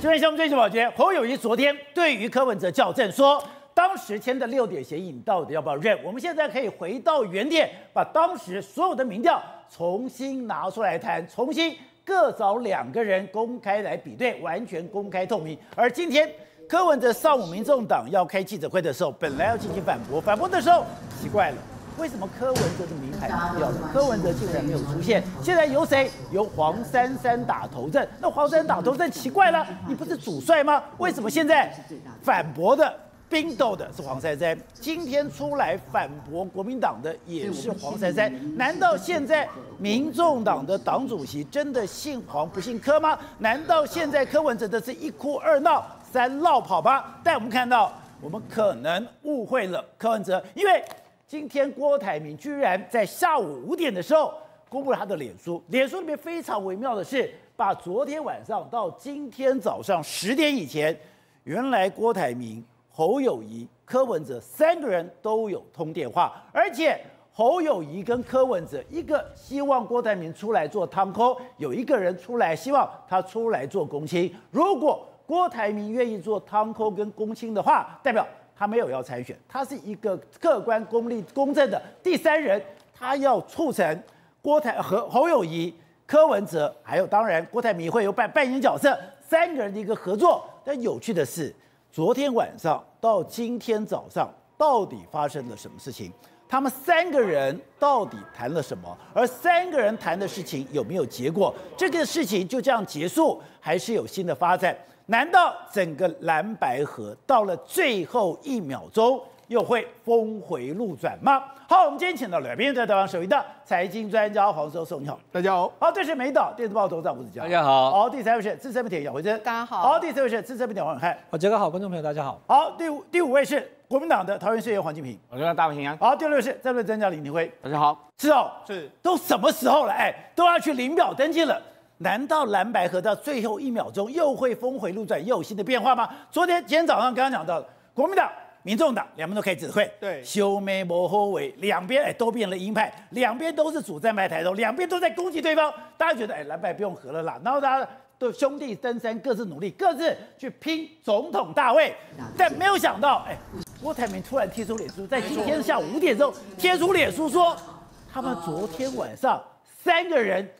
这边项目最新保洁，侯友谊昨天对于柯文哲校正说，当时签的六点协议，你到底要不要认？我们现在可以回到原点，把当时所有的民调重新拿出来谈，重新各找两个人公开来比对，完全公开透明。而今天柯文哲上午民众党要开记者会的时候，本来要进行反驳，反驳的时候奇怪了。为什么柯文哲的名牌掉了？柯文哲竟然没有出现。现在由谁？由黄珊珊打头阵。那黄珊珊打头阵奇怪了，你不是主帅吗？为什么现在反驳的、冰斗的是黄珊珊？今天出来反驳国民党的也是黄珊珊。难道现在民众党的党主席真的姓黄不姓柯吗？难道现在柯文哲的是一哭二闹三落跑吗？但我们看到，我们可能误会了柯文哲，因为。今天郭台铭居然在下午五点的时候公布了他的脸书，脸书里面非常微妙的是，把昨天晚上到今天早上十点以前，原来郭台铭、侯友谊、柯文哲三个人都有通电话，而且侯友谊跟柯文哲一个希望郭台铭出来做汤扣，有一个人出来希望他出来做公亲。如果郭台铭愿意做汤扣跟公亲的话，代表。他没有要参选，他是一个客观、公正、公正的第三人，他要促成郭台和侯友谊、柯文哲，还有当然郭台铭会有扮扮演角色，三个人的一个合作。但有趣的是，昨天晚上到今天早上，到底发生了什么事情？他们三个人到底谈了什么？而三个人谈的事情有没有结果？这个事情就这样结束，还是有新的发展？难道整个蓝白河到了最后一秒钟又会峰回路转吗？好，我们今天请到了边在台湾首席的财经专家黄教授，你好，大家好。好，这是美岛电子报头长吴子佳，大家好。好，第三位是资深媒体姚惠珍，大家好。好，第四位是资深媒体黄永汉，好，杰哥好，观众朋友大家好。好，第五第五位是国民党的桃园市议员黄金平，我叫大平安。好，第六位是战略专家林廷辉，大家好。是哦，是，都什么时候了？哎，都要去领表登记了。难道蓝白合到最后一秒钟又会峰回路转，又有新的变化吗？昨天、今天早上刚刚讲到的，国民党、民众党两边都开记者会，对，修眉模后尾，两边哎都变了鹰派，两边都是主战派抬头，两边都在攻击对方。大家觉得哎蓝白不用合了啦，然后大家都兄弟登山，各自努力，各自去拼总统大位。但没有想到，哎，郭台铭突然贴出脸书，在今天下午五点钟贴出脸书说，他们昨天晚上三个人。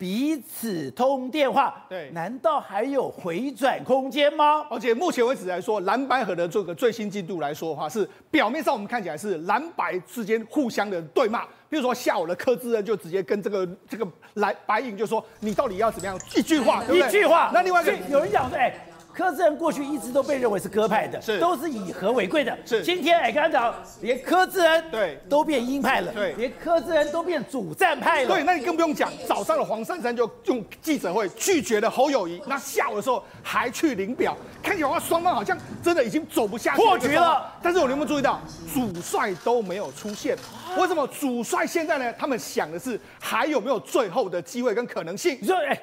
彼此通电话，对，难道还有回转空间吗？而且目前为止来说，蓝白河的这个最新进度来说的话，是表面上我们看起来是蓝白之间互相的对骂。比如说下午的柯志恩就直接跟这个这个蓝白影就说：“你到底要怎么样？”一句话？一句话。那另外一个有人讲说：“哎。”柯志恩过去一直都被认为是鸽派的，是都是以和为贵的。是今天哎，刚刚讲连柯志恩对都变鹰派了，对，连柯志恩都变主战派了。对，那你更不用讲，早上的黄珊珊就用记者会拒绝了侯友谊，那下午的时候还去领表，看起来话双方好像真的已经走不下去，破局了。但是我有没有注意到，主帅都没有出现？为什么主帅现在呢？他们想的是还有没有最后的机会跟可能性？你说哎，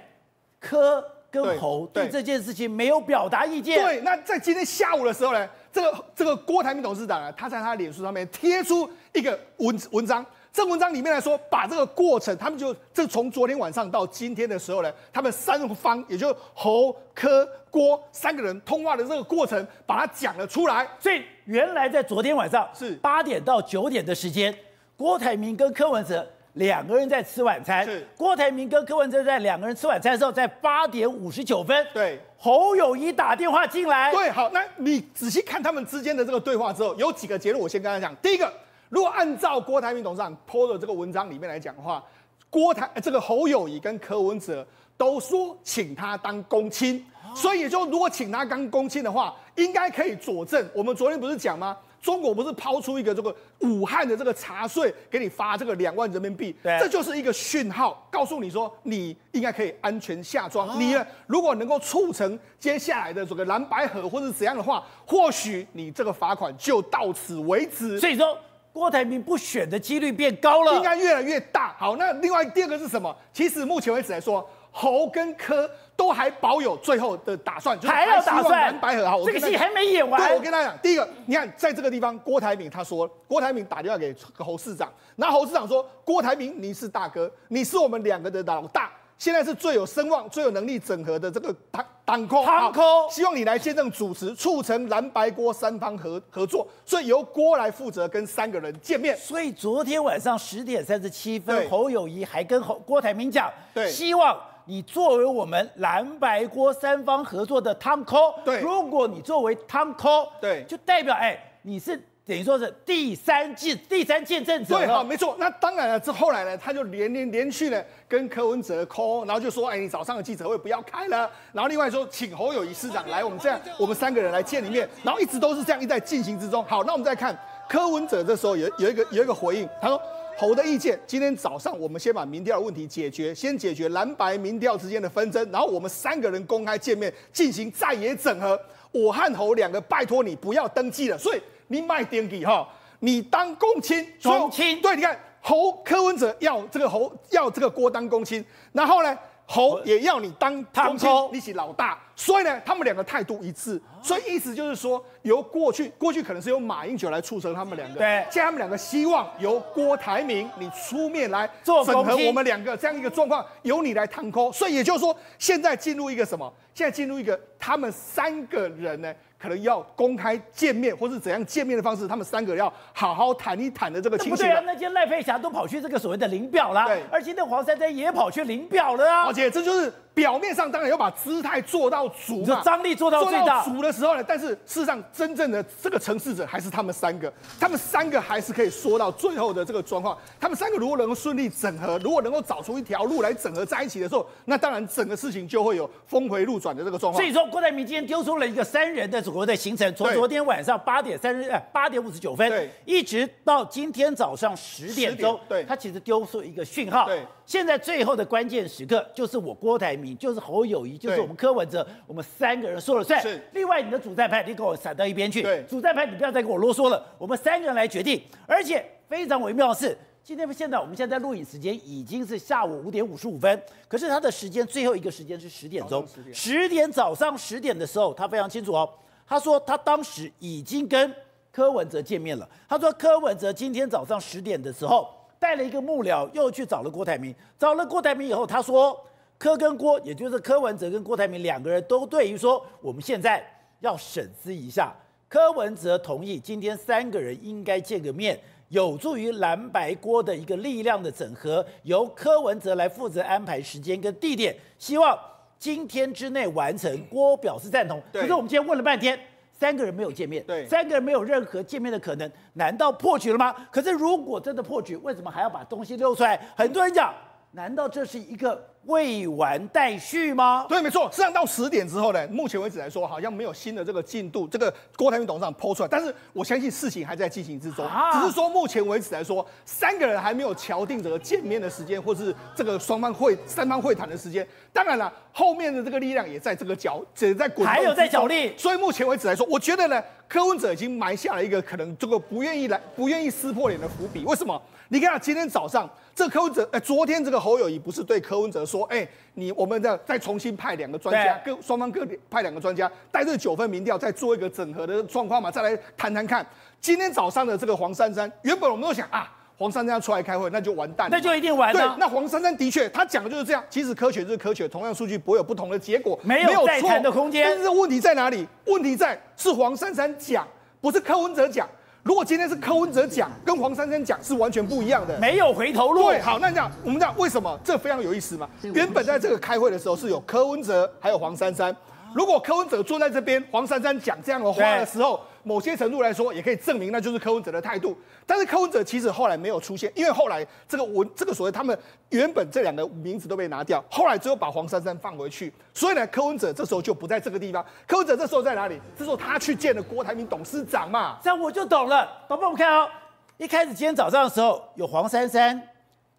柯。跟侯对这件事情没有表达意见。对，那在今天下午的时候呢，这个这个郭台铭董事长啊，他在他的脸书上面贴出一个文文章。这文章里面来说，把这个过程，他们就这从昨天晚上到今天的时候呢，他们三方，也就侯、柯、郭三个人通话的这个过程，把它讲了出来。所以原来在昨天晚上是八点到九点的时间，郭台铭跟柯文哲。两个人在吃晚餐，是郭台铭跟柯文哲在两个人吃晚餐的时候，在八点五十九分，对侯友谊打电话进来，对，好，那你仔细看他们之间的这个对话之后，有几个结论，我先跟他讲。第一个，如果按照郭台铭董事长 PO 的这个文章里面来讲的话，郭台这个侯友谊跟柯文哲都说请他当公亲，所以也就如果请他当公亲的话，应该可以佐证。我们昨天不是讲吗？中国不是抛出一个这个武汉的这个茶税给你发这个两万人民币，对，这就是一个讯号，告诉你说你应该可以安全下庄。你呢，如果能够促成接下来的这个蓝白合或者怎样的话，或许你这个罚款就到此为止。所以说，郭台铭不选的几率变高了，应该越来越大。好，那另外第二个是什么？其实目前为止来说，侯跟柯。都还保有最后的打算，就是还要打算蓝白合。好，这个戏还没演完。对，我跟大家讲，第一个，你看在这个地方，郭台铭他说，郭台铭打电话给侯市长，然后侯市长说，郭台铭你是大哥，你是我们两个的老大，现在是最有声望、最有能力整合的这个党党科，党科，希望你来见证主持，促成蓝白郭三方合合作，所以由郭来负责跟三个人见面。所以昨天晚上十点三十七分，侯友谊还跟侯郭台铭讲，对，希望你作为我们蓝白锅三方合作的党科，对，如果你作为党科，对，就代表哎，你是。等于说是第三见第三见证者。对，好，没错。那当然了，这后来呢，他就连连连续的跟柯文哲 call，然后就说，哎，你早上的记者会不要开了。然后另外说，请侯友谊市长来，我们这样，我们三个人来见一面。然后一直都是这样一直在进行之中。好，那我们再看柯文哲这时候有有一个有一个回应，他说侯的意见，今天早上我们先把民调的问题解决，先解决蓝白民调之间的纷争，然后我们三个人公开见面进行在野整合。我和侯两个拜托你不要登记了，所以。你卖点给哈，你当公亲，公亲对，你看侯柯文哲要这个侯要这个郭当公亲，然后呢侯也要你当公亲，你起老大，所以呢他们两个态度一致，所以意思就是说由过去过去可能是由马英九来促成他们两个，对，现在他们两个希望由郭台铭你出面来整合我们两个这样一个状况，由你来谈抠，所以也就是说现在进入一个什么？现在进入一个他们三个人呢？可能要公开见面，或是怎样见面的方式，他们三个要好好谈一谈的这个情形。不对啊，那些赖佩霞都跑去这个所谓的领表啦，对，而且那黄珊珊也跑去领表了啊。而且这就是表面上当然要把姿态做到足嘛，张力做到最大。足的时候呢，但是事实上真正的这个成事者还是他们三个，他们三个还是可以说到最后的这个状况。他们三个如果能够顺利整合，如果能够找出一条路来整合在一起的时候，那当然整个事情就会有峰回路转的这个状况。所以说，郭台铭今天丢出了一个三人的。国的行程从昨天晚上八点三十呃八点五十九分，一直到今天早上十点钟，对，他其实丢出一个讯号，对，现在最后的关键时刻就是我郭台铭，就是侯友谊，就是我们柯文哲，我们三个人说了算。是，另外你的主战派，你给我闪到一边去，对，主战派你不要再跟我啰嗦了，我们三个人来决定。而且非常微妙的是，今天现在我们现在录影时间已经是下午五点五十五分，可是他的时间最后一个时间是十点钟，十点。早上十点的时候，他非常清楚哦。他说他当时已经跟柯文哲见面了。他说柯文哲今天早上十点的时候带了一个幕僚，又去找了郭台铭。找了郭台铭以后，他说柯跟郭，也就是柯文哲跟郭台铭两个人都对于说，我们现在要审视一下。柯文哲同意今天三个人应该见个面，有助于蓝白郭的一个力量的整合，由柯文哲来负责安排时间跟地点，希望。今天之内完成，郭表示赞同。可是我们今天问了半天，三个人没有见面，对，三个人没有任何见面的可能，难道破局了吗？可是如果真的破局，为什么还要把东西溜出来？很多人讲，难道这是一个？未完待续吗？对，没错。实际上到十点之后呢，目前为止来说，好像没有新的这个进度。这个郭台铭董事长抛出来，但是我相信事情还在进行之中。啊、只是说目前为止来说，三个人还没有敲定这个见面的时间，或是这个双方会三方会谈的时间。当然了，后面的这个力量也在这个角，也在滚，还有在角力。所以目前为止来说，我觉得呢，柯文哲已经埋下了一个可能这个不愿意来、不愿意撕破脸的伏笔。为什么？你看今天早上。这柯文哲，哎，昨天这个侯友谊不是对柯文哲说，哎，你我们再再重新派两个专家，各双方各派两个专家，带这九份民调，再做一个整合的状况嘛，再来谈谈看。今天早上的这个黄珊珊，原本我们都想啊，黄珊珊要出来开会，那就完蛋了，那就一定完了。对，那黄珊珊的确，他讲的就是这样。其实科学就是科学，同样数据不会有不同的结果，没有再谈的空间。但是问题在哪里？问题在是黄珊珊讲，不是柯文哲讲。如果今天是柯文哲讲，跟黄珊珊讲是完全不一样的，没有回头路。对，好，那这样我们讲为什么这非常有意思嘛？原本在这个开会的时候是有柯文哲还有黄珊珊，如果柯文哲坐在这边，黄珊珊讲这样的话的时候。某些程度来说，也可以证明那就是柯文哲的态度。但是柯文哲其实后来没有出现，因为后来这个文这个所谓他们原本这两个名字都被拿掉，后来只有把黄珊珊放回去。所以呢，柯文哲这时候就不在这个地方。柯文哲这时候在哪里？这时候他去见了郭台铭董事长嘛。这样我就懂了。宝宝，我们看哦，一开始今天早上的时候有黄珊珊，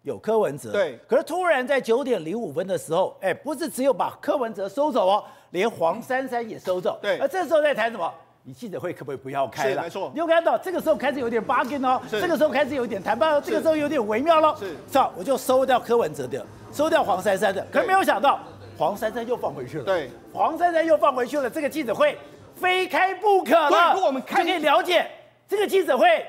有柯文哲。对。可是突然在九点零五分的时候，哎，不是只有把柯文哲收走哦，连黄珊珊也收走。对。而这时候在谈什么？你记者会可不可以不要开了？没错，你有看到这个时候开始有点 bargain 哦，这个时候开始有点谈判哦，这个时候有点微妙了。是，是吧？我就收掉柯文哲的，收掉黄珊珊的，可是没有想到黄珊珊又放回去了。对，黄珊珊又放回去了，这个记者会非开不可了。如果我们看就可以了解这个记者会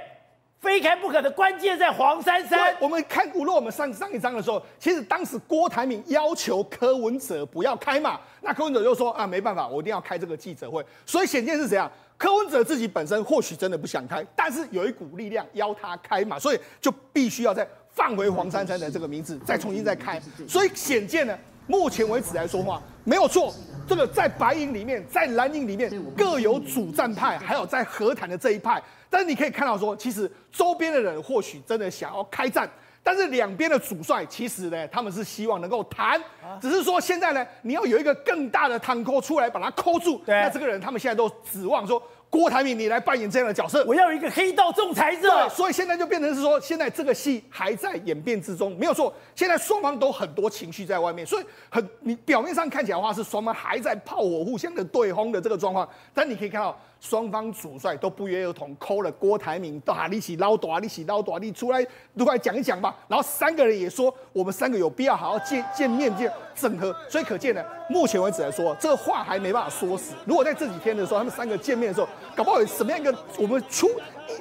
非开不可的关键在黄珊珊。我们看，如果我们上上一章的时候，其实当时郭台铭要求柯文哲不要开嘛，那柯文哲就说啊，没办法，我一定要开这个记者会。所以显见是怎样？柯文哲自己本身或许真的不想开，但是有一股力量邀他开嘛，所以就必须要再放回黄珊珊的这个名字，再重新再开。所以显见呢，目前为止来说话没有错。这个在白营里面，在蓝营里面各有主战派，还有在和谈的这一派。但是你可以看到说，其实周边的人或许真的想要开战，但是两边的主帅其实呢，他们是希望能够谈，只是说现在呢，你要有一个更大的摊扣出来把它扣住。对，那这个人他们现在都指望说。郭台铭，你来扮演这样的角色，我要一个黑道仲裁者。对，所以现在就变成是说，现在这个戏还在演变之中，没有错。现在双方都很多情绪在外面，所以很你表面上看起来的话是双方还在炮火互相的对轰的这个状况，但你可以看到。双方主帅都不约而同抠了郭台铭，大力气捞大力气捞大力，出来都快讲一讲吧。然后三个人也说，我们三个有必要好好见见面见整合。所以可见呢，目前为止来说，这个话还没办法说死。如果在这几天的时候，他们三个见面的时候，搞不好有什么样一个我们出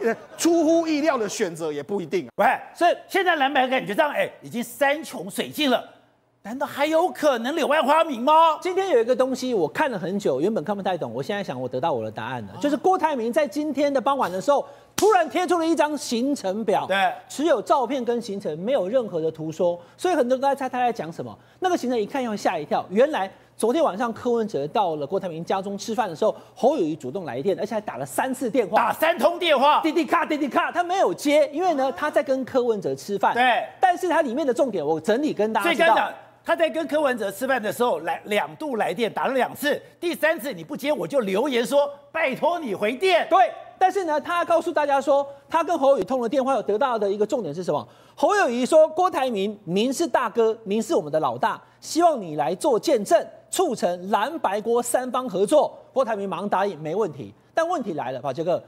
呃出乎意料的选择也不一定。啊喂，所以现在蓝白感觉上，哎，已经山穷水尽了。难道还有可能柳暗花明吗？今天有一个东西我看了很久，原本看不太懂，我现在想我得到我的答案了，就是郭台铭在今天的傍晚的时候，突然贴出了一张行程表，对，只有照片跟行程，没有任何的图说，所以很多人都在猜他在讲什么。那个行程一看要吓一跳，原来昨天晚上柯文哲到了郭台铭家中吃饭的时候，侯友谊主动来电，而且还打了三次电话，打三通电话，滴滴卡滴滴卡，他没有接，因为呢他在跟柯文哲吃饭，对，但是他里面的重点我整理跟大家知道。他在跟柯文哲吃饭的时候来两度来电，打了两次，第三次你不接我就留言说拜托你回电。对，但是呢，他告诉大家说他跟侯友宜通了电话，有得到的一个重点是什么？侯友宜说郭台铭，您是大哥，您是我们的老大，希望你来做见证，促成蓝白郭三方合作。郭台铭忙答应，没问题。但问题来了，宝杰哥，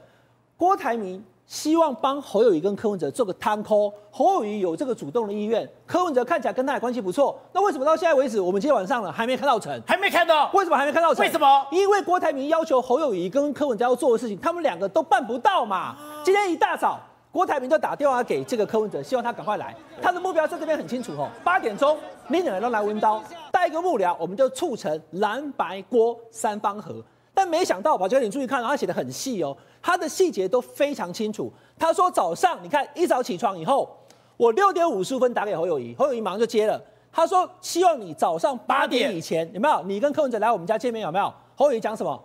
郭台铭。希望帮侯友谊跟柯文哲做个摊扣，侯友谊有这个主动的意愿，柯文哲看起来跟他的关系不错，那为什么到现在为止，我们今天晚上了还没看到成？还没看到？为什么还没看到成？为什么？因为郭台铭要求侯友谊跟柯文哲要做的事情，他们两个都办不到嘛。今天一大早，郭台铭就打电话给这个柯文哲，希望他赶快来。他的目标在这边很清楚哦，八点钟，你两个人都来温刀，带一个幕僚，我们就促成蓝白郭三方合。但没想到，宝杰哥，你注意看，他写的很细哦。他的细节都非常清楚。他说早上，你看一早起床以后，我六点五十分打给侯友谊，侯友谊马上就接了。他说希望你早上八点以前有没有？你跟柯文哲来我们家见面有没有？侯友谊讲什么？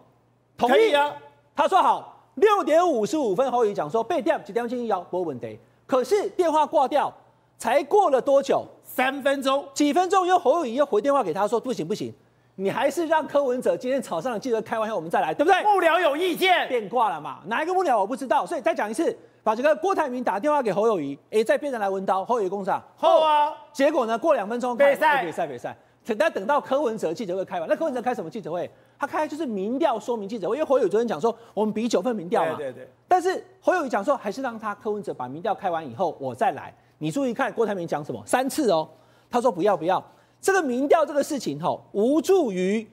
同意啊。他说好。六点五十五分，侯友谊讲说被电几点进要拨稳得。可是电话挂掉，才过了多久？三分钟？几分钟？又侯友谊又回电话给他说不行不行。你还是让柯文哲今天早上的记者开完以后，我们再来，对不对？幕僚有意见，变卦了嘛？哪一个幕僚我不知道，所以再讲一次，把这个郭台铭打电话给侯友谊，哎，再变成来文刀，侯友谊公上后啊，结果呢，过两分钟，比赛比赛比赛，等到等到柯文哲记者会开完，那柯文哲开什么记者会？他开就是民调说明记者会，因为侯友宜昨天讲说我们比九份民调嘛，对对对。但是侯友谊讲说还是让他柯文哲把民调开完以后我再来，你注意看郭台铭讲什么？三次哦，他说不要不要，这个民调这个事情吼无助于。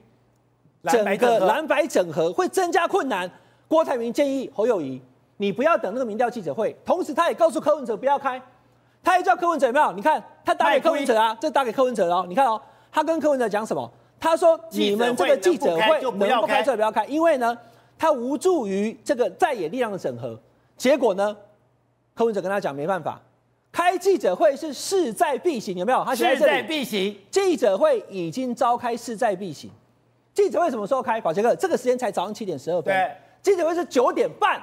整个蓝白整合会增加困难。郭台铭建议侯友宜，你不要等那个民调记者会。同时，他也告诉柯文哲不要开。他也叫柯文哲有没有？你看他打给柯文哲啊，这打给柯文哲哦。你看哦，他跟柯文哲讲什么？他说你们这个记者会能不开就不要开，因为呢，他无助于这个在野力量的整合。结果呢，柯文哲跟他讲没办法，开记者会是势在必行，有没有？他势在必行，记者会已经召开，势在必行。记者会什么时候开？宝杰哥，这个时间才早上七点十二分。对，记者会是九点半，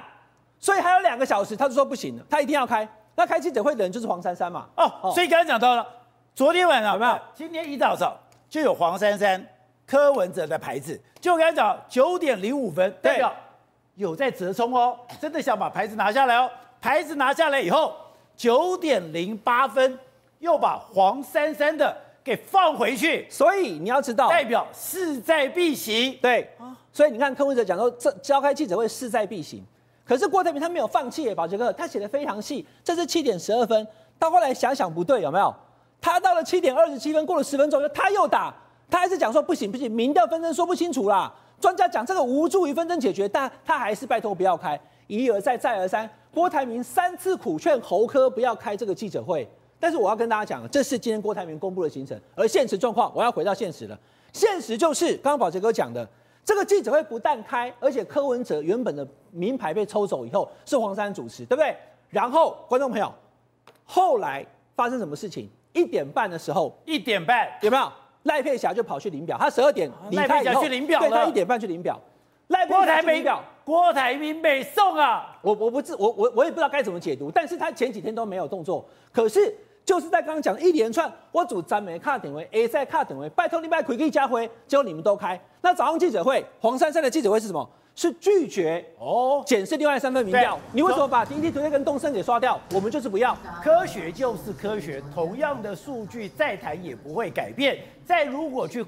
所以还有两个小时，他就说不行了，他一定要开。那开记者会的人就是黄珊珊嘛。哦，所以刚才讲到了，昨天晚上有没有？今天一大早就有黄珊珊、柯文哲的牌子，就刚才讲九点零五分，代表有在折冲哦，真的想把牌子拿下来哦。牌子拿下来以后，九点零八分又把黄珊珊的。给放回去，所以你要知道，代表势在必行。对，所以你看柯文哲讲说，这召开记者会势在必行。可是郭台铭他没有放弃耶，宝杰哥，他写的非常细。这是七点十二分，到后来想想不对，有没有？他到了七点二十七分，过了十分钟，他又打，他还是讲说不行不行，民调纷争说不清楚啦。专家讲这个无助于纷争解决，但他还是拜托不要开，一而再再而三。郭台铭三次苦劝侯科不要开这个记者会，但是我要跟大家讲，这是今天郭台铭公布的行程，而现实状况，我要回到现实了。现实就是刚刚宝杰哥讲的，这个记者会不但开，而且柯文哲原本的名牌被抽走以后，是黄珊主持，对不对？然后观众朋友，后来发生什么事情？一点半的时候，一点半有没有？赖佩霞就跑去领表，他十二点离开以后，去领表对，他一点半去领表。赖郭台铭表，郭台铭没送啊！我我不知我我我也不知道该怎么解读，但是他前几天都没有动作，可是就是在刚刚讲一连串，我主张没卡点位，A 赛卡点位，拜托你拜可以加回，结果你们都开。那早上记者会，黄珊珊的记者会是什么？是拒绝哦，检视另外三份民调。你为什么把 PTT 跟东森给刷掉？我们就是不要。科学就是科学，同样的数据再谈也不会改变。再如果去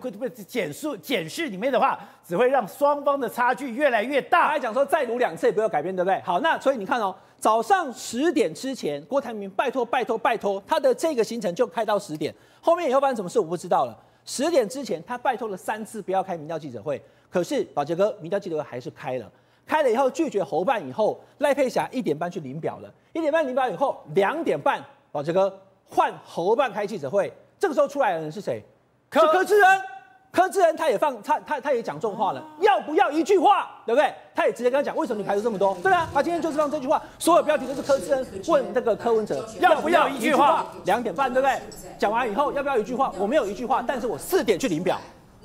检数检视里面的话，只会让双方的差距越来越大。还讲说再读两次也不要改变，对不对？好，那所以你看哦，早上十点之前，郭台铭拜托拜托拜托，他的这个行程就开到十点，后面以后发生什么事我不知道了。十点之前他拜托了三次不要开民调记者会。可是宝杰哥，民调记者会还是开了，开了以后拒绝侯办以后，赖佩霞一点半去领表了，一点半领表以后，两点半宝杰哥换侯办开记者会，这个时候出来的人是谁？柯是柯志恩，柯志恩他也放他他他也讲重话了，要不要一句话，对不对？他也直接跟他讲，为什么你排除这么多？对啊，他今天就是放这句话，所有标题都是柯志恩问那个柯文哲要不要一句话，两点半对不对？讲完以后要不要一句话？我没有一句话，但是我四点去领表，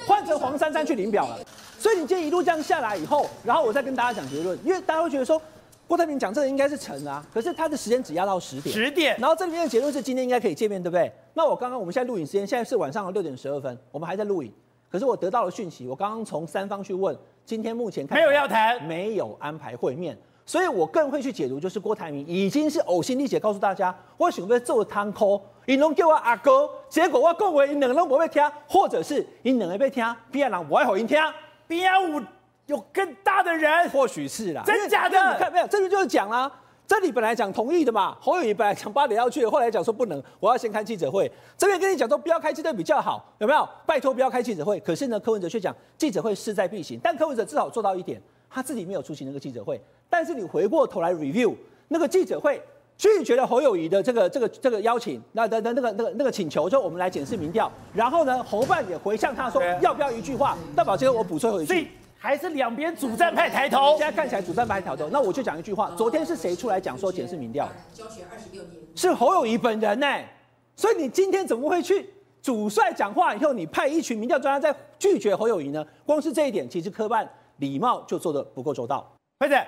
换成黄珊珊去领表了。所以你今天一路这样下来以后，然后我再跟大家讲结论，因为大家会觉得说郭台铭讲这个应该是成啊，可是他的时间只压到十点，十点，然后这里面的结论是今天应该可以见面，对不对？那我刚刚我们现在录影时间现在是晚上的六点十二分，我们还在录影，可是我得到了讯息，我刚刚从三方去问，今天目前看没有要谈，没有安排会面，所以我更会去解读，就是郭台铭已经是呕心沥血告诉大家，我准备做汤扣，你能叫我阿哥，结果我讲话你两个都不会听，或者是你两个被听，别人我爱好音听，边有。有更大的人，或许是啦，真假的？你看没有？这边就是讲啦，这里本来讲同意的嘛，侯友宜本来讲八点要去，后来讲说不能，我要先开记者会。这边跟你讲说不要开记者会比较好，有没有？拜托不要开记者会。可是呢，柯文哲却讲记者会势在必行，但柯文哲至少做到一点，他自己没有出席那个记者会。但是你回过头来 review 那个记者会，拒绝了侯友谊的这个这个这个邀请，那的那那个那个那个请求，就我们来检视民调。然后呢，侯办也回向他说要不要一句话？大宝杰，我补充回去。还是两边主战派抬头，现在看起来主战派抬头。那我就讲一句话：昨天是谁出来讲说检视民调？教学二十六年，是侯友谊本人呢。所以你今天怎么会去主帅讲话以后，你派一群民调专家在拒绝侯友谊呢？光是这一点，其实科办礼貌就做的不够周到。辉仔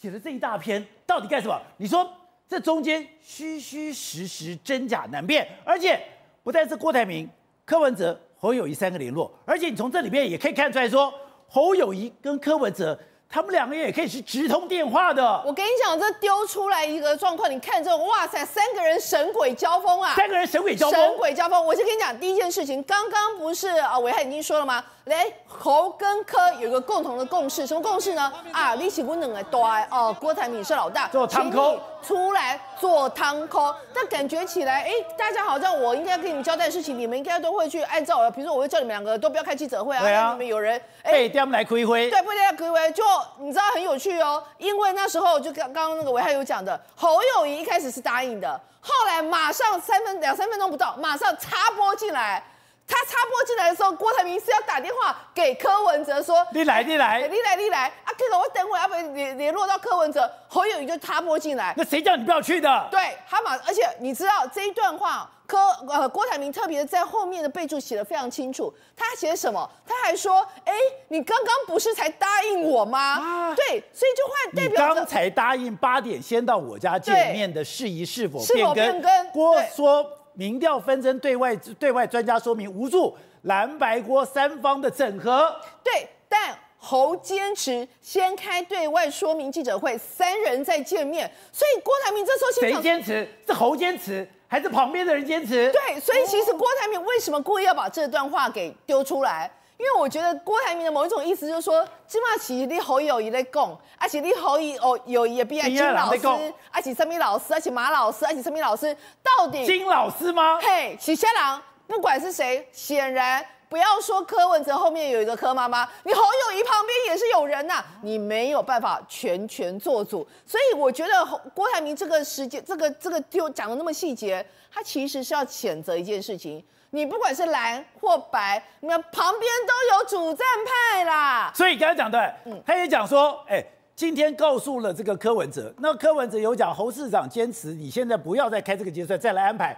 写的这一大篇到底干什么？你说这中间虚虚实实，真假难辨，而且不但是郭台铭、柯文哲、侯友谊三个联络，而且你从这里面也可以看出来说。侯友谊跟柯文哲，他们两个人也可以是直通电话的。我跟你讲，这丢出来一个状况，你看这种，哇塞，三个人神鬼交锋啊！三个人神鬼交锋，神鬼交锋。我先跟你讲第一件事情，刚刚不是啊，暐瀚已经说了吗？来，侯跟柯有一个共同的共识，什么共识呢？啊，你是不能哎，对哦，郭台铭是老大，做汤扣出来做汤扣，但感觉起来，哎，大家好像我应该跟你们交代的事情，你们应该都会去按照，比如说我会叫你们两个都不要开记者会啊，让、啊、你们有人被他们来亏灰，对，被他们来亏灰，就你知道很有趣哦，因为那时候就刚刚那个维汉有讲的，侯友谊一开始是答应的，后来马上三分两三分钟不到，马上插播进来。他插播进来的时候，郭台铭是要打电话给柯文哲说：“你来，你来，你来，你来啊！可是我等会要不联联络到柯文哲，侯友宜就插播进来。那谁叫你不要去的？对，他马，而且你知道这一段话，柯呃郭台铭特别在后面的备注写的非常清楚。他写什么？他还说：哎，你刚刚不是才答应我吗？啊、对，所以就换代表你刚才答应八点先到我家见面的事宜是否是否变更？郭说。民调纷争，对外对外专家说明无助，蓝白锅三方的整合。对，但侯坚持先开对外说明记者会，三人再见面。所以郭台铭这时候谁坚持？是侯坚持，还是旁边的人坚持？对，所以其实郭台铭为什么故意要把这段话给丢出来？因为我觉得郭台铭的某一种意思就是说，起码是你侯友谊在讲，而且你侯友哦友宜也比金老师，而且什么老师，而且马老师，而且什么老师，到底金老师吗？嘿，其他人不管是谁，显然不要说柯文哲后面有一个柯妈妈，你侯友谊旁边也是有人呐、啊，你没有办法全权做主。所以我觉得郭台铭这个时间，这个这个就讲的那么细节，他其实是要谴责一件事情。你不管是蓝或白，你们旁边都有主战派啦。所以刚才讲的，他也讲说，哎，今天告诉了这个柯文哲，那柯文哲有讲侯市长坚持，你现在不要再开这个结算，再来安排。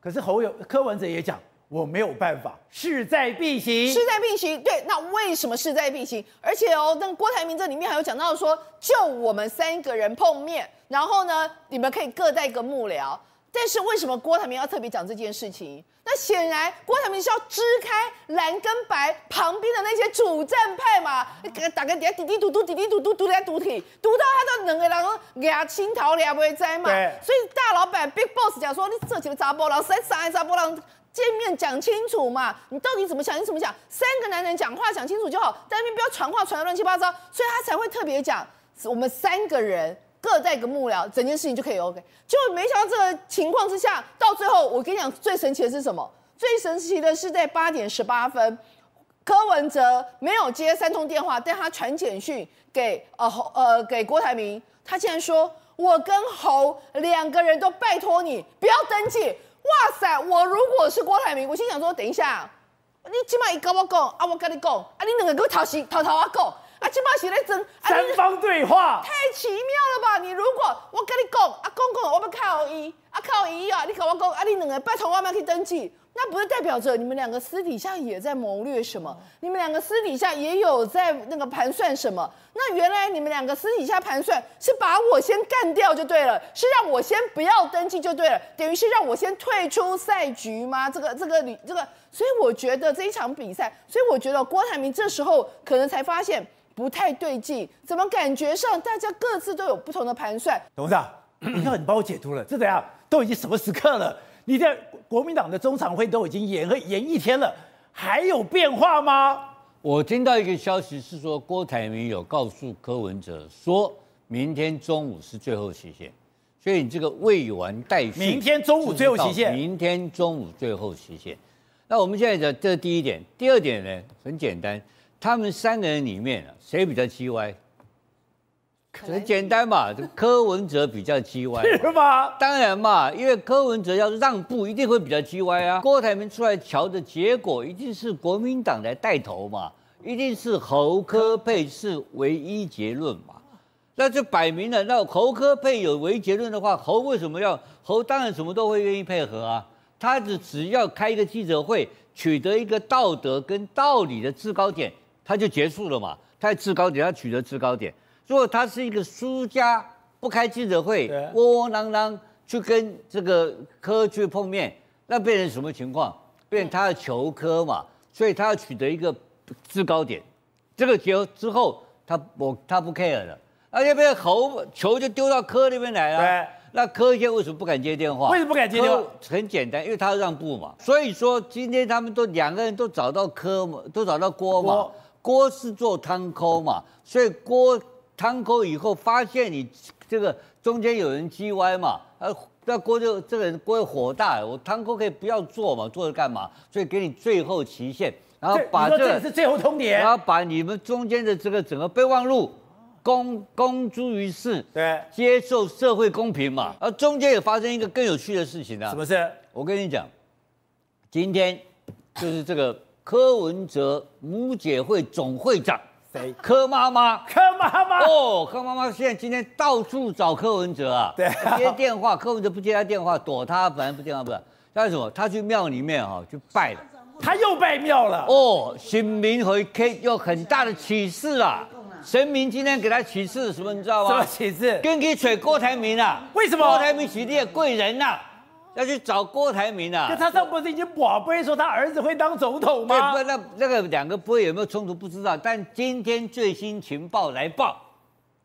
可是侯有柯文哲也讲，我没有办法，势在必行，势在必行。对，那为什么势在必行？而且哦，那个郭台铭这里面还有讲到说，就我们三个人碰面，然后呢，你们可以各带一个幕僚。但是为什么郭台铭要特别讲这件事情？那显然郭台铭是要支开蓝跟白旁边的那些主战派嘛？你打个底下滴滴嘟嘟滴滴嘟嘟嘟来嘟体，嘟到他都两个人牙青桃俩不会摘嘛？所以大老板 Big Boss 讲说，你这几个杂波浪，三三杂波浪见面讲清楚嘛？你到底怎么想？你怎么想？三个男人讲话讲清楚就好，在那边不要传话传的乱七八糟。所以他才会特别讲，我们三个人。各带个幕僚，整件事情就可以 OK。就没想到这个情况之下，到最后我跟你讲，最神奇的是什么？最神奇的是在八点十八分，柯文哲没有接三通电话，但他传简讯给呃呃给郭台铭，他竟然说：“我跟侯两个人都拜托你不要登记。”哇塞！我如果是郭台铭，我心想说：“等一下，你起码一跟我讲啊，我跟你讲啊，你两个给我讨西讨讨啊讲。”啊，起码是在争三方对话，太奇妙了吧？你如果我跟你讲，啊，公公我们靠一，啊靠一啊，你跟我讲，啊，你两个拜托我们去登记，那不是代表着你们两个私底下也在谋略什么？你们两个私底下也有在那个盘算什么？那原来你们两个私底下盘算是把我先干掉就对了，是让我先不要登记就对了，等于是让我先退出赛局吗？这个这个你这个，所以我觉得这一场比赛，所以我觉得郭台铭这时候可能才发现。不太对劲，怎么感觉上大家各自都有不同的盘算？董事长，你看你帮我解读了，这怎样？都已经什么时刻了？你在国民党的中常会都已经演了演一天了，还有变化吗？我听到一个消息是说，郭台铭有告诉柯文哲，说明天中午是最后期限，所以你这个未完待续。明天中午最后期限。明天中午最后期限。那我们现在讲这是第一点，第二点呢，很简单。他们三个人里面啊，谁比较叽歪？很简单嘛，柯文哲比较叽歪，是吗？当然嘛，因为柯文哲要让步，一定会比较叽歪啊。郭台铭出来瞧的结果，一定是国民党来带头嘛，一定是侯科配是唯一结论嘛。那就摆明了，那侯科配有唯一结论的话，侯为什么要侯？当然什么都会愿意配合啊。他只只要开一个记者会，取得一个道德跟道理的制高点。他就结束了嘛？他在制高点，他取得制高点。如果他是一个输家，不开记者会，窝窝囊囊去跟这个科去碰面，那变成什么情况？变成他要求科嘛，所以他要取得一个制高点。这个结之后，他我他不 care 了，而且被侯球就丢到科那边来了。对，那科现在为什么不敢接电话？为什么不敢接电话？很简单，因为他要让步嘛。所以说今天他们都两个人都找到科嘛，都找到郭嘛。郭是做汤抠嘛，所以锅汤抠以后发现你这个中间有人叽歪嘛，呃，那锅就这个人锅火大，我汤抠可以不要做嘛，做着干嘛？所以给你最后期限，然后把这，这是最后通牒，然后把你们中间的这个整个备忘录公公诸于世，对，接受社会公平嘛。而中间也发生一个更有趣的事情啊，什么事？我跟你讲，今天就是这个。柯文哲母姐会总会长谁？柯妈妈。柯妈妈哦，柯妈妈现在今天到处找柯文哲啊，对，接电话，柯文哲不接他电话，躲他，反正不电话不。他什么？他去庙里面哈，去拜了。他又拜庙了。哦，神明回 K 有很大的启示啊！神明今天给他启示什么？你知道吗？什么启示？跟给吹郭台铭啊？为什么？郭台铭是你的贵人呐、啊。要去找郭台铭啊！就他上不是已经保不会说他儿子会当总统吗？对，不，那那个两个不会有没有冲突不知道。但今天最新情报来报，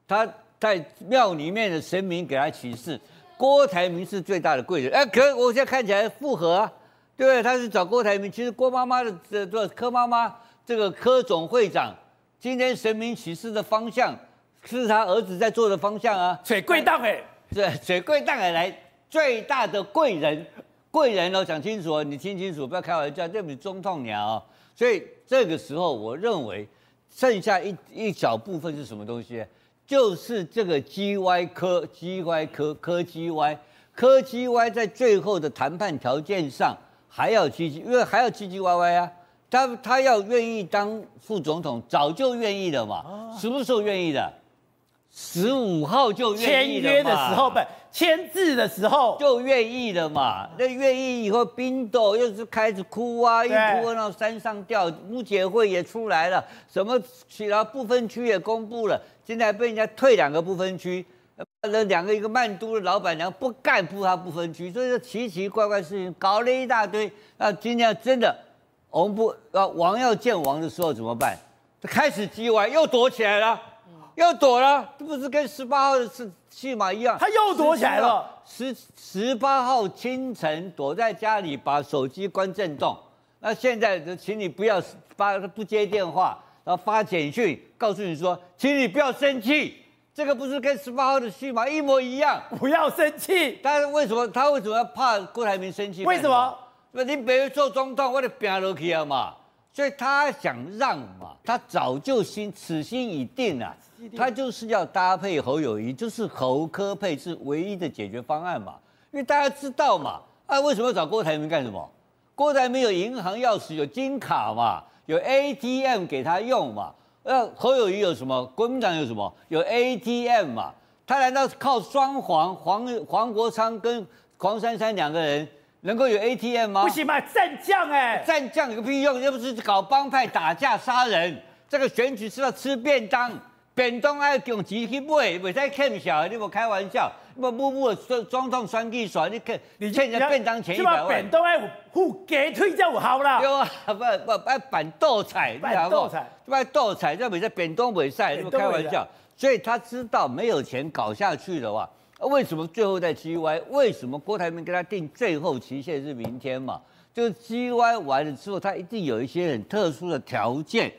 他在庙里面的神明给他启示，郭台铭是最大的贵人。哎，可我现在看起来复合啊，对不对？他是找郭台铭，其实郭妈妈的这这柯妈妈这个柯总会长，今天神明启示的方向是他儿子在做的方向啊。水贵档哎，对，水贵档哎来。最大的贵人，贵人哦，讲清楚哦，你听清楚，不要开玩笑，对不起，中痛鸟哦。所以这个时候，我认为剩下一一小部分是什么东西？就是这个 G Y 科 G Y 科科 G Y 科 G Y 在最后的谈判条件上还要积极，因为还要唧唧歪歪啊。他他要愿意当副总统，早就愿意了嘛。什么时候愿意的？十五号就签约的时候，不签字的时候就愿意了嘛。那愿意以后，冰斗又是开始哭啊，一哭到山上吊。无解会也出来了，什么其他不分区也公布了，现在被人家退两个部分区，那两个一个曼都的老板娘不干不他不分区，所以说奇奇怪怪事情搞了一大堆。那今天真的，我们不啊王要见王的时候怎么办？他开始叽歪，又躲起来了。又躲了，这不是跟十八号的是戏码一样？他又躲起来了。十十八号清晨躲在家里，把手机关震动。那现在就请你不要发不接电话，然后发简讯告诉你说，请你不要生气。这个不是跟十八号的戏码一模一样？不要生气。但是为什么他为什么要怕郭台铭生气？为什么？那你别人做总统，我就拼落去了嘛。所以他想让嘛，他早就心此心已定了。他就是要搭配侯友谊，就是侯科配是唯一的解决方案嘛。因为大家知道嘛，啊，为什么要找郭台铭干什么？郭台铭有银行钥匙，有金卡嘛，有 ATM 给他用嘛。那侯友谊有什么？国民党有什么？有 ATM 嘛。他难道靠双黄黄黄国昌跟黄珊珊两个人能够有 ATM 吗？不行嘛，战将哎，战将有个屁用？又不是搞帮派打架杀人，这个选举是要吃便当。便当爱用钱去买，袂使欠小，你无开玩笑，你无母母的总统选举选，你欠你欠人家便当钱一百万。便当爱付鸡腿才有效啦。对啊，不不爱办斗彩，办斗彩，不爱斗彩，这袂使便当袂使，你无开玩笑。所以他知道没有钱搞下去的话，为什么最后在 G Y？为什么郭台铭跟他定最后期限是明天嘛？就是 G Y 完了之后，他一定有一些很特殊的条件。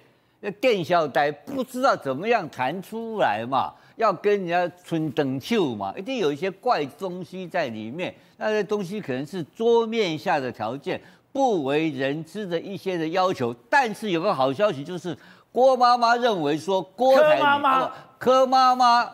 那电小呆不知道怎么样谈出来嘛，要跟人家春等秋嘛，一定有一些怪东西在里面。那些东西可能是桌面下的条件，不为人知的一些的要求。但是有个好消息就是，郭妈妈认为说郭台铭，柯妈妈，柯妈妈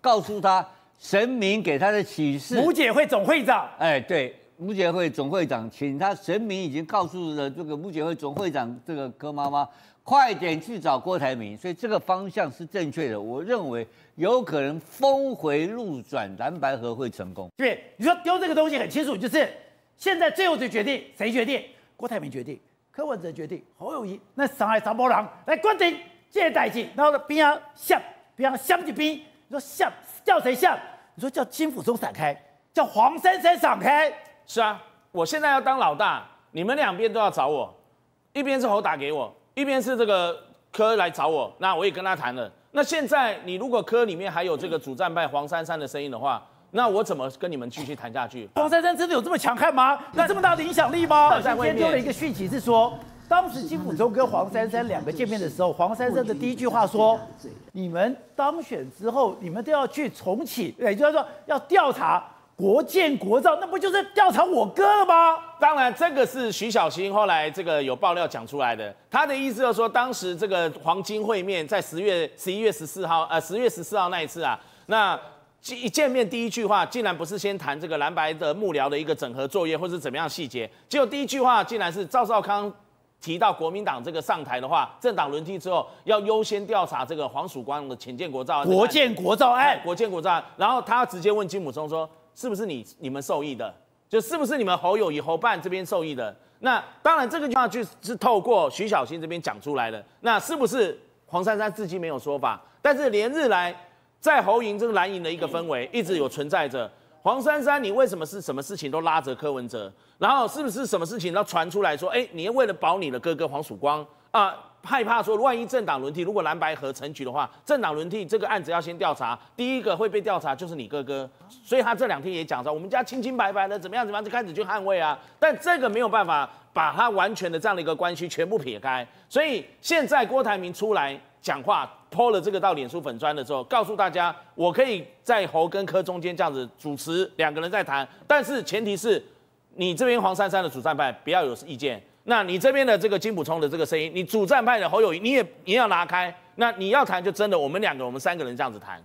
告诉他神明给他的启示，母姐会总会长，哎，对，母姐会总会长，请他神明已经告诉了这个母姐会总会长这个柯妈妈。快点去找郭台铭，所以这个方向是正确的。我认为有可能峰回路转，蓝白合会成功。对，你说丢这个东西很清楚，就是现在最后的决定谁决定？郭台铭决定，柯文哲决定，侯友谊那上海三波狼来关定借代金，然后呢边上向边上向一边，你说向叫谁向？你说叫金辅中闪开，叫黄珊珊闪开。是啊，我现在要当老大，你们两边都要找我，一边是侯打给我。一边是这个科来找我，那我也跟他谈了。那现在你如果科里面还有这个主战派黄珊珊的声音的话，那我怎么跟你们继续谈下去？黄珊珊真的有这么强悍吗？那这么大的影响力吗？今天丢了一个讯息是说，当时金溥聪跟黄珊珊两个见面的时候，黄珊珊的第一句话说：“你们当选之后，你们都要去重启，也就是说要调查。”国建国造，那不就是调查我哥了吗？当然，这个是徐小新后来这个有爆料讲出来的。他的意思就是说，当时这个黄金会面在十月十一月十四号，呃，十月十四号那一次啊，那一见面第一句话，竟然不是先谈这个蓝白的幕僚的一个整合作业，或是怎么样细节，结果第一句话竟然是赵少康提到国民党这个上台的话，政党轮替之后要优先调查这个黄曙光的潜建国造案，国建国造案，国建国造案，然后他直接问金溥聪说。是不是你你们受益的？就是不是你们侯友宜侯办这边受益的？那当然这个话就是透过徐小新这边讲出来的。那是不是黄珊珊至今没有说法？但是连日来在侯营这个蓝营的一个氛围一直有存在着。黄珊珊，你为什么是什么事情都拉着柯文哲？然后是不是什么事情都传出来说，哎，你为了保你的哥哥黄曙光啊？害怕说，万一政党轮替，如果蓝白合成局的话，政党轮替这个案子要先调查，第一个会被调查就是你哥哥，所以他这两天也讲说，我们家清清白白的，怎么样怎么样，就开始去捍卫啊。但这个没有办法把他完全的这样的一个关系全部撇开，所以现在郭台铭出来讲话，po 了这个到脸书粉砖的时候，告诉大家，我可以在侯跟柯中间这样子主持两个人在谈，但是前提是你这边黄珊珊的主战派不要有意见。那你这边的这个金溥聪的这个声音，你主战派的侯友宜，你也你也要拿开。那你要谈就真的我们两个我们三个人这样子谈。